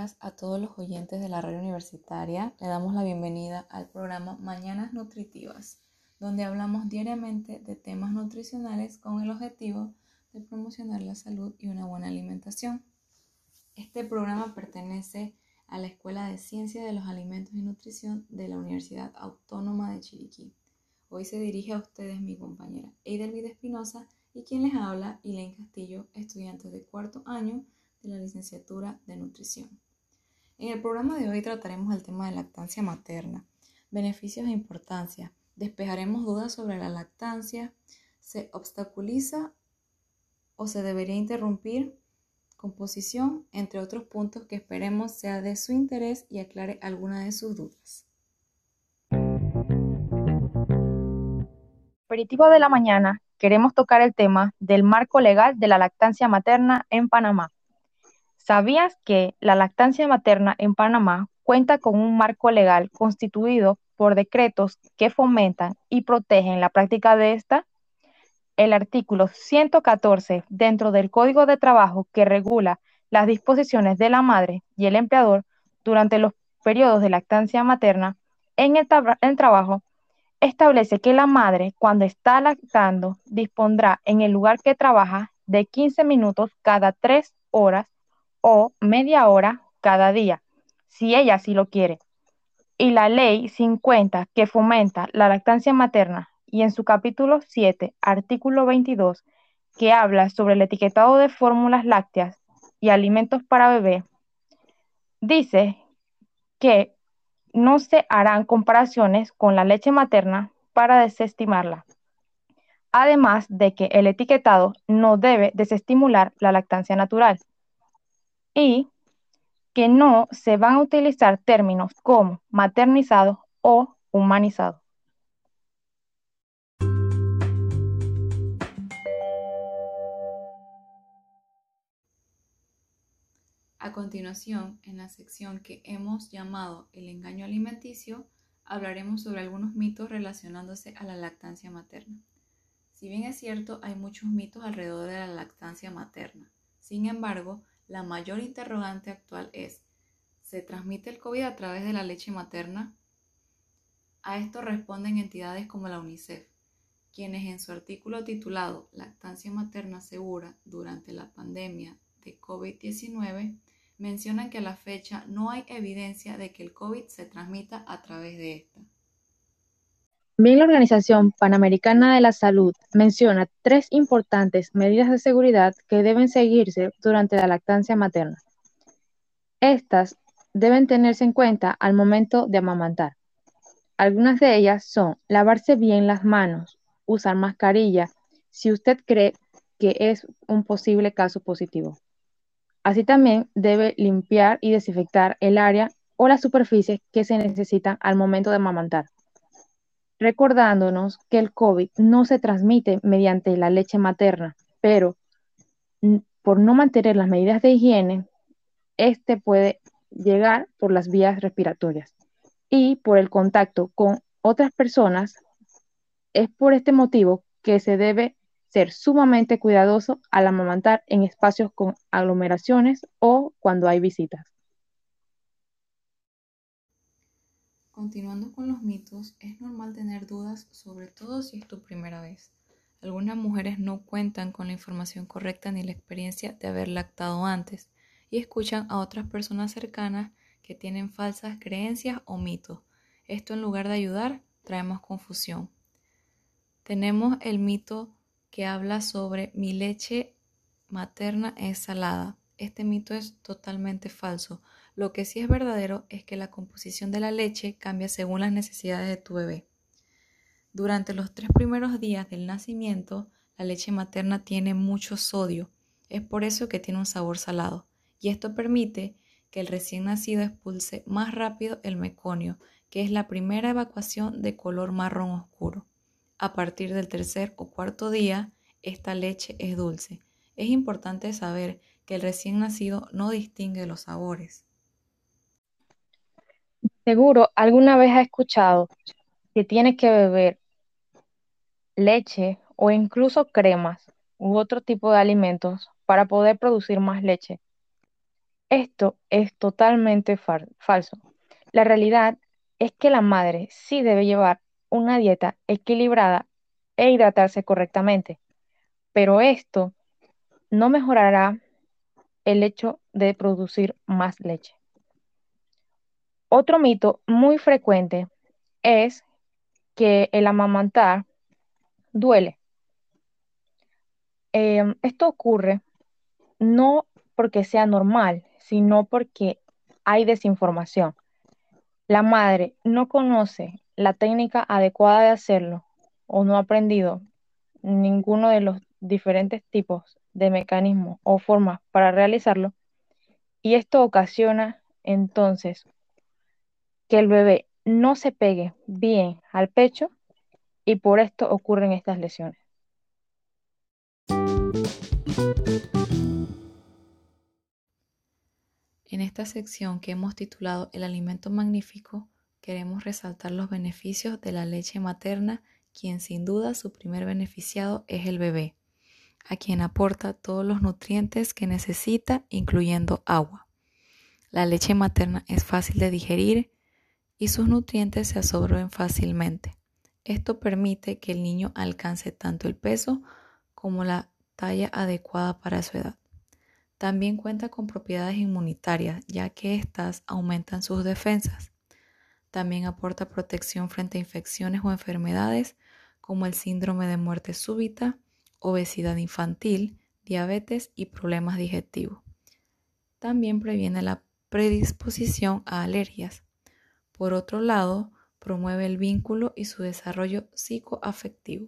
días a todos los oyentes de la radio universitaria. Le damos la bienvenida al programa Mañanas Nutritivas, donde hablamos diariamente de temas nutricionales con el objetivo de promocionar la salud y una buena alimentación. Este programa pertenece a la Escuela de Ciencia de los Alimentos y Nutrición de la Universidad Autónoma de Chiriquí. Hoy se dirige a ustedes mi compañera Eidelvide Espinosa y quien les habla, Elaine Castillo, estudiante de cuarto año de la licenciatura de nutrición. En el programa de hoy trataremos el tema de lactancia materna, beneficios e importancia. Despejaremos dudas sobre la lactancia, se obstaculiza o se debería interrumpir composición, entre otros puntos que esperemos sea de su interés y aclare alguna de sus dudas. Aperitivo de la mañana, queremos tocar el tema del marco legal de la lactancia materna en Panamá. ¿Sabías que la lactancia materna en Panamá cuenta con un marco legal constituido por decretos que fomentan y protegen la práctica de esta? El artículo 114 dentro del Código de Trabajo que regula las disposiciones de la madre y el empleador durante los periodos de lactancia materna en el, el trabajo establece que la madre, cuando está lactando, dispondrá en el lugar que trabaja de 15 minutos cada tres horas o media hora cada día, si ella así lo quiere. Y la ley 50 que fomenta la lactancia materna y en su capítulo 7, artículo 22, que habla sobre el etiquetado de fórmulas lácteas y alimentos para bebé, dice que no se harán comparaciones con la leche materna para desestimarla. Además de que el etiquetado no debe desestimular la lactancia natural y que no se van a utilizar términos como maternizado o humanizado. A continuación, en la sección que hemos llamado el engaño alimenticio, hablaremos sobre algunos mitos relacionándose a la lactancia materna. Si bien es cierto, hay muchos mitos alrededor de la lactancia materna. Sin embargo, la mayor interrogante actual es, ¿se transmite el COVID a través de la leche materna? A esto responden entidades como la UNICEF, quienes en su artículo titulado Lactancia materna segura durante la pandemia de COVID-19 mencionan que a la fecha no hay evidencia de que el COVID se transmita a través de esta. Bien, la Organización Panamericana de la Salud menciona tres importantes medidas de seguridad que deben seguirse durante la lactancia materna. Estas deben tenerse en cuenta al momento de amamantar. Algunas de ellas son lavarse bien las manos, usar mascarilla si usted cree que es un posible caso positivo. Así también debe limpiar y desinfectar el área o las superficies que se necesitan al momento de amamantar recordándonos que el COVID no se transmite mediante la leche materna, pero por no mantener las medidas de higiene, este puede llegar por las vías respiratorias y por el contacto con otras personas. Es por este motivo que se debe ser sumamente cuidadoso al amamantar en espacios con aglomeraciones o cuando hay visitas. Continuando con los mitos, es normal tener dudas, sobre todo si es tu primera vez. Algunas mujeres no cuentan con la información correcta ni la experiencia de haber lactado antes y escuchan a otras personas cercanas que tienen falsas creencias o mitos. Esto en lugar de ayudar, trae más confusión. Tenemos el mito que habla sobre mi leche materna es salada. Este mito es totalmente falso. Lo que sí es verdadero es que la composición de la leche cambia según las necesidades de tu bebé. Durante los tres primeros días del nacimiento, la leche materna tiene mucho sodio. Es por eso que tiene un sabor salado. Y esto permite que el recién nacido expulse más rápido el meconio, que es la primera evacuación de color marrón oscuro. A partir del tercer o cuarto día, esta leche es dulce. Es importante saber que el recién nacido no distingue los sabores. Seguro alguna vez ha escuchado que tiene que beber leche o incluso cremas u otro tipo de alimentos para poder producir más leche. Esto es totalmente falso. La realidad es que la madre sí debe llevar una dieta equilibrada e hidratarse correctamente, pero esto no mejorará el hecho de producir más leche. Otro mito muy frecuente es que el amamantar duele. Em, esto ocurre no porque sea normal, sino porque hay desinformación. La madre no conoce la técnica adecuada de hacerlo o no ha aprendido ninguno de los diferentes tipos de mecanismos o formas para realizarlo y esto ocasiona entonces que el bebé no se pegue bien al pecho y por esto ocurren estas lesiones. En esta sección que hemos titulado El alimento magnífico, queremos resaltar los beneficios de la leche materna, quien sin duda su primer beneficiado es el bebé, a quien aporta todos los nutrientes que necesita, incluyendo agua. La leche materna es fácil de digerir y sus nutrientes se absorben fácilmente. Esto permite que el niño alcance tanto el peso como la talla adecuada para su edad. También cuenta con propiedades inmunitarias, ya que éstas aumentan sus defensas. También aporta protección frente a infecciones o enfermedades como el síndrome de muerte súbita, obesidad infantil, diabetes y problemas digestivos. También previene la predisposición a alergias. Por otro lado, promueve el vínculo y su desarrollo psicoafectivo.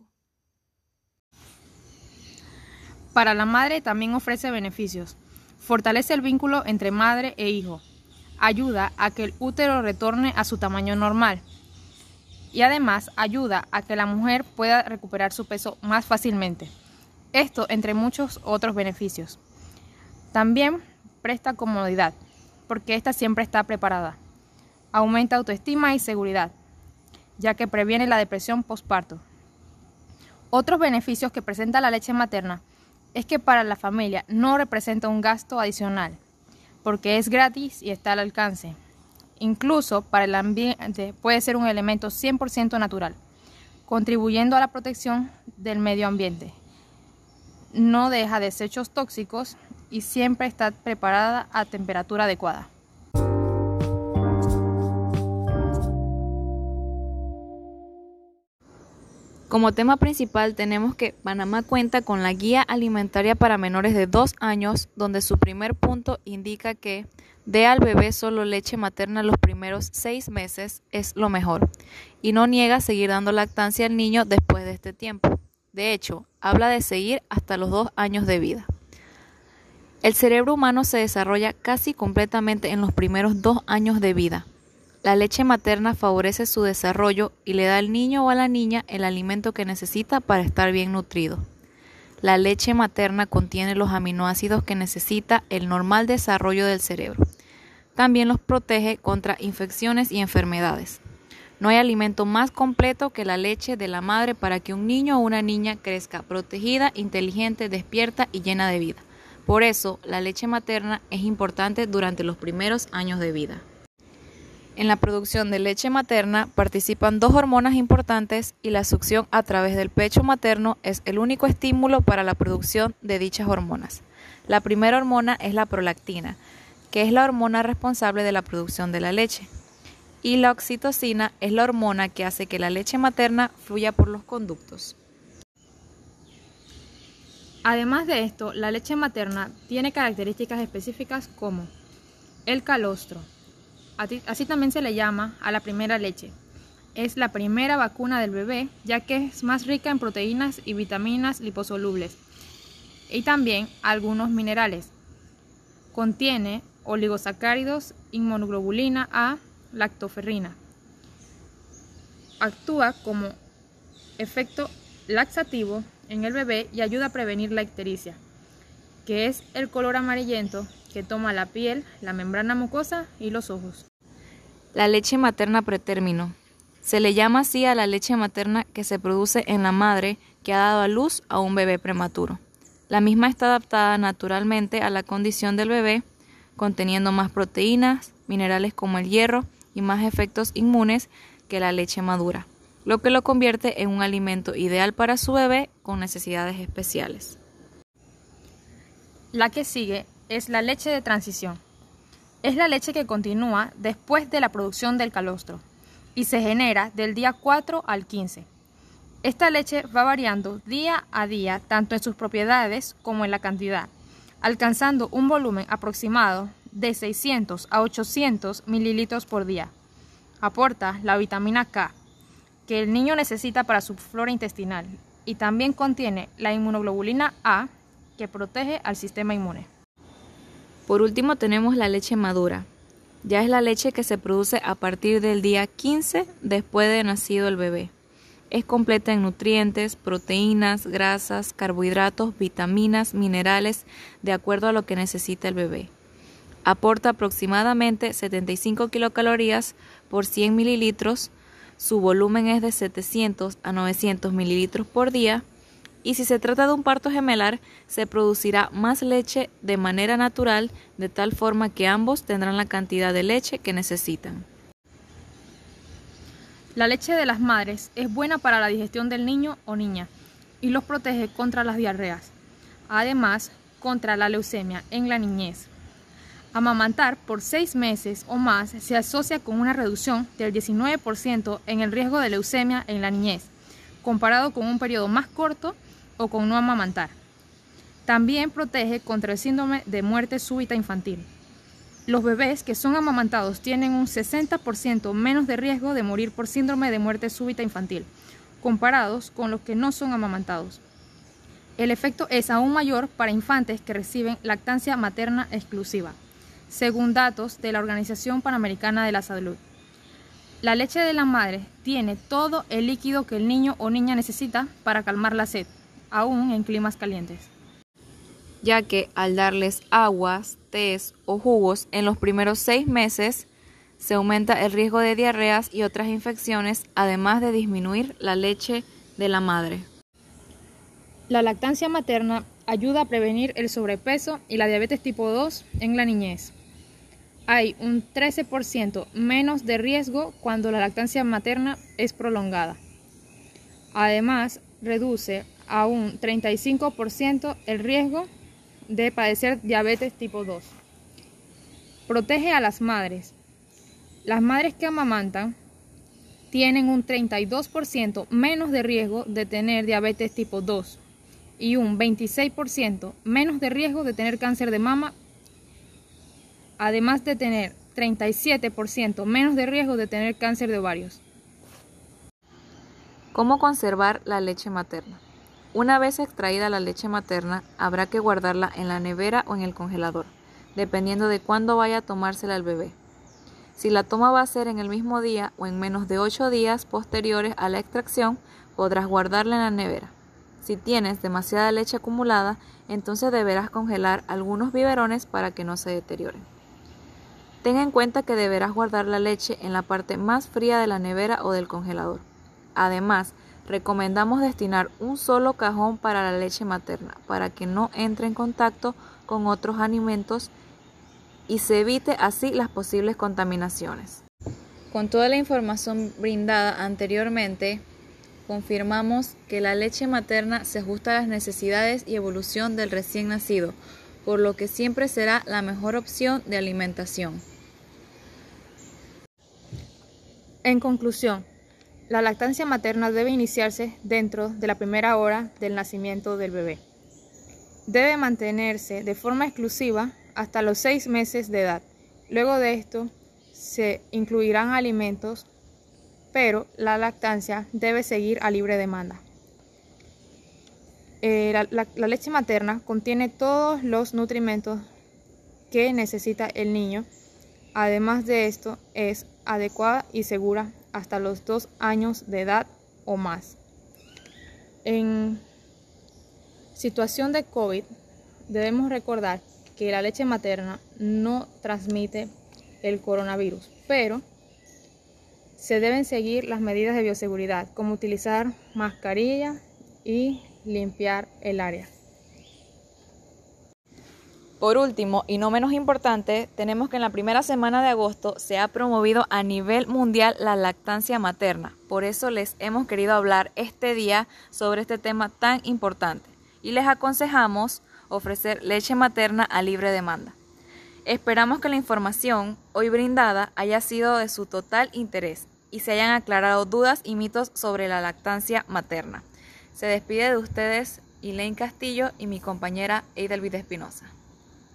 Para la madre también ofrece beneficios. Fortalece el vínculo entre madre e hijo. Ayuda a que el útero retorne a su tamaño normal. Y además ayuda a que la mujer pueda recuperar su peso más fácilmente. Esto entre muchos otros beneficios. También presta comodidad, porque ésta siempre está preparada. Aumenta autoestima y seguridad, ya que previene la depresión postparto. Otros beneficios que presenta la leche materna es que para la familia no representa un gasto adicional, porque es gratis y está al alcance. Incluso para el ambiente puede ser un elemento 100% natural, contribuyendo a la protección del medio ambiente. No deja desechos tóxicos y siempre está preparada a temperatura adecuada. Como tema principal tenemos que Panamá cuenta con la Guía Alimentaria para Menores de 2 años, donde su primer punto indica que dé al bebé solo leche materna los primeros 6 meses es lo mejor, y no niega seguir dando lactancia al niño después de este tiempo. De hecho, habla de seguir hasta los 2 años de vida. El cerebro humano se desarrolla casi completamente en los primeros 2 años de vida, la leche materna favorece su desarrollo y le da al niño o a la niña el alimento que necesita para estar bien nutrido. La leche materna contiene los aminoácidos que necesita el normal desarrollo del cerebro. También los protege contra infecciones y enfermedades. No hay alimento más completo que la leche de la madre para que un niño o una niña crezca protegida, inteligente, despierta y llena de vida. Por eso, la leche materna es importante durante los primeros años de vida. En la producción de leche materna participan dos hormonas importantes y la succión a través del pecho materno es el único estímulo para la producción de dichas hormonas. La primera hormona es la prolactina, que es la hormona responsable de la producción de la leche. Y la oxitocina es la hormona que hace que la leche materna fluya por los conductos. Además de esto, la leche materna tiene características específicas como el calostro, Así también se le llama a la primera leche. Es la primera vacuna del bebé ya que es más rica en proteínas y vitaminas liposolubles y también algunos minerales. Contiene oligosacáridos, inmunoglobulina A, lactoferrina. Actúa como efecto laxativo en el bebé y ayuda a prevenir la ictericia, que es el color amarillento que toma la piel, la membrana mucosa y los ojos. La leche materna pretérmino. Se le llama así a la leche materna que se produce en la madre que ha dado a luz a un bebé prematuro. La misma está adaptada naturalmente a la condición del bebé, conteniendo más proteínas, minerales como el hierro y más efectos inmunes que la leche madura, lo que lo convierte en un alimento ideal para su bebé con necesidades especiales. La que sigue es la leche de transición. Es la leche que continúa después de la producción del calostro y se genera del día 4 al 15. Esta leche va variando día a día tanto en sus propiedades como en la cantidad, alcanzando un volumen aproximado de 600 a 800 mililitros por día. Aporta la vitamina K, que el niño necesita para su flora intestinal, y también contiene la inmunoglobulina A, que protege al sistema inmune. Por último tenemos la leche madura. Ya es la leche que se produce a partir del día 15 después de nacido el bebé. Es completa en nutrientes, proteínas, grasas, carbohidratos, vitaminas, minerales, de acuerdo a lo que necesita el bebé. Aporta aproximadamente 75 kilocalorías por 100 mililitros. Su volumen es de 700 a 900 mililitros por día. Y si se trata de un parto gemelar, se producirá más leche de manera natural, de tal forma que ambos tendrán la cantidad de leche que necesitan. La leche de las madres es buena para la digestión del niño o niña y los protege contra las diarreas, además contra la leucemia en la niñez. Amamantar por seis meses o más se asocia con una reducción del 19% en el riesgo de leucemia en la niñez, comparado con un periodo más corto o con no amamantar. También protege contra el síndrome de muerte súbita infantil. Los bebés que son amamantados tienen un 60% menos de riesgo de morir por síndrome de muerte súbita infantil, comparados con los que no son amamantados. El efecto es aún mayor para infantes que reciben lactancia materna exclusiva, según datos de la Organización Panamericana de la Salud. La leche de la madre tiene todo el líquido que el niño o niña necesita para calmar la sed, aún en climas calientes ya que al darles aguas, tés o jugos en los primeros seis meses, se aumenta el riesgo de diarreas y otras infecciones, además de disminuir la leche de la madre. La lactancia materna ayuda a prevenir el sobrepeso y la diabetes tipo 2 en la niñez. Hay un 13% menos de riesgo cuando la lactancia materna es prolongada. Además, reduce a un 35% el riesgo de padecer diabetes tipo 2. Protege a las madres. Las madres que amamantan tienen un 32% menos de riesgo de tener diabetes tipo 2 y un 26% menos de riesgo de tener cáncer de mama, además de tener 37% menos de riesgo de tener cáncer de ovarios. ¿Cómo conservar la leche materna? Una vez extraída la leche materna, habrá que guardarla en la nevera o en el congelador, dependiendo de cuándo vaya a tomársela el bebé. Si la toma va a ser en el mismo día o en menos de 8 días posteriores a la extracción, podrás guardarla en la nevera. Si tienes demasiada leche acumulada, entonces deberás congelar algunos biberones para que no se deterioren. Ten en cuenta que deberás guardar la leche en la parte más fría de la nevera o del congelador. Además, recomendamos destinar un solo cajón para la leche materna para que no entre en contacto con otros alimentos y se evite así las posibles contaminaciones. Con toda la información brindada anteriormente, confirmamos que la leche materna se ajusta a las necesidades y evolución del recién nacido, por lo que siempre será la mejor opción de alimentación. En conclusión, la lactancia materna debe iniciarse dentro de la primera hora del nacimiento del bebé. Debe mantenerse de forma exclusiva hasta los seis meses de edad. Luego de esto se incluirán alimentos, pero la lactancia debe seguir a libre demanda. Eh, la leche materna contiene todos los nutrimentos que necesita el niño. Además de esto, es adecuada y segura hasta los dos años de edad o más. En situación de COVID, debemos recordar que la leche materna no transmite el coronavirus, pero se deben seguir las medidas de bioseguridad, como utilizar mascarilla y limpiar el área. Por último, y no menos importante, tenemos que en la primera semana de agosto se ha promovido a nivel mundial la lactancia materna. Por eso les hemos querido hablar este día sobre este tema tan importante y les aconsejamos ofrecer leche materna a libre demanda. Esperamos que la información hoy brindada haya sido de su total interés y se hayan aclarado dudas y mitos sobre la lactancia materna. Se despide de ustedes Elaine Castillo y mi compañera Eidelvid Espinosa.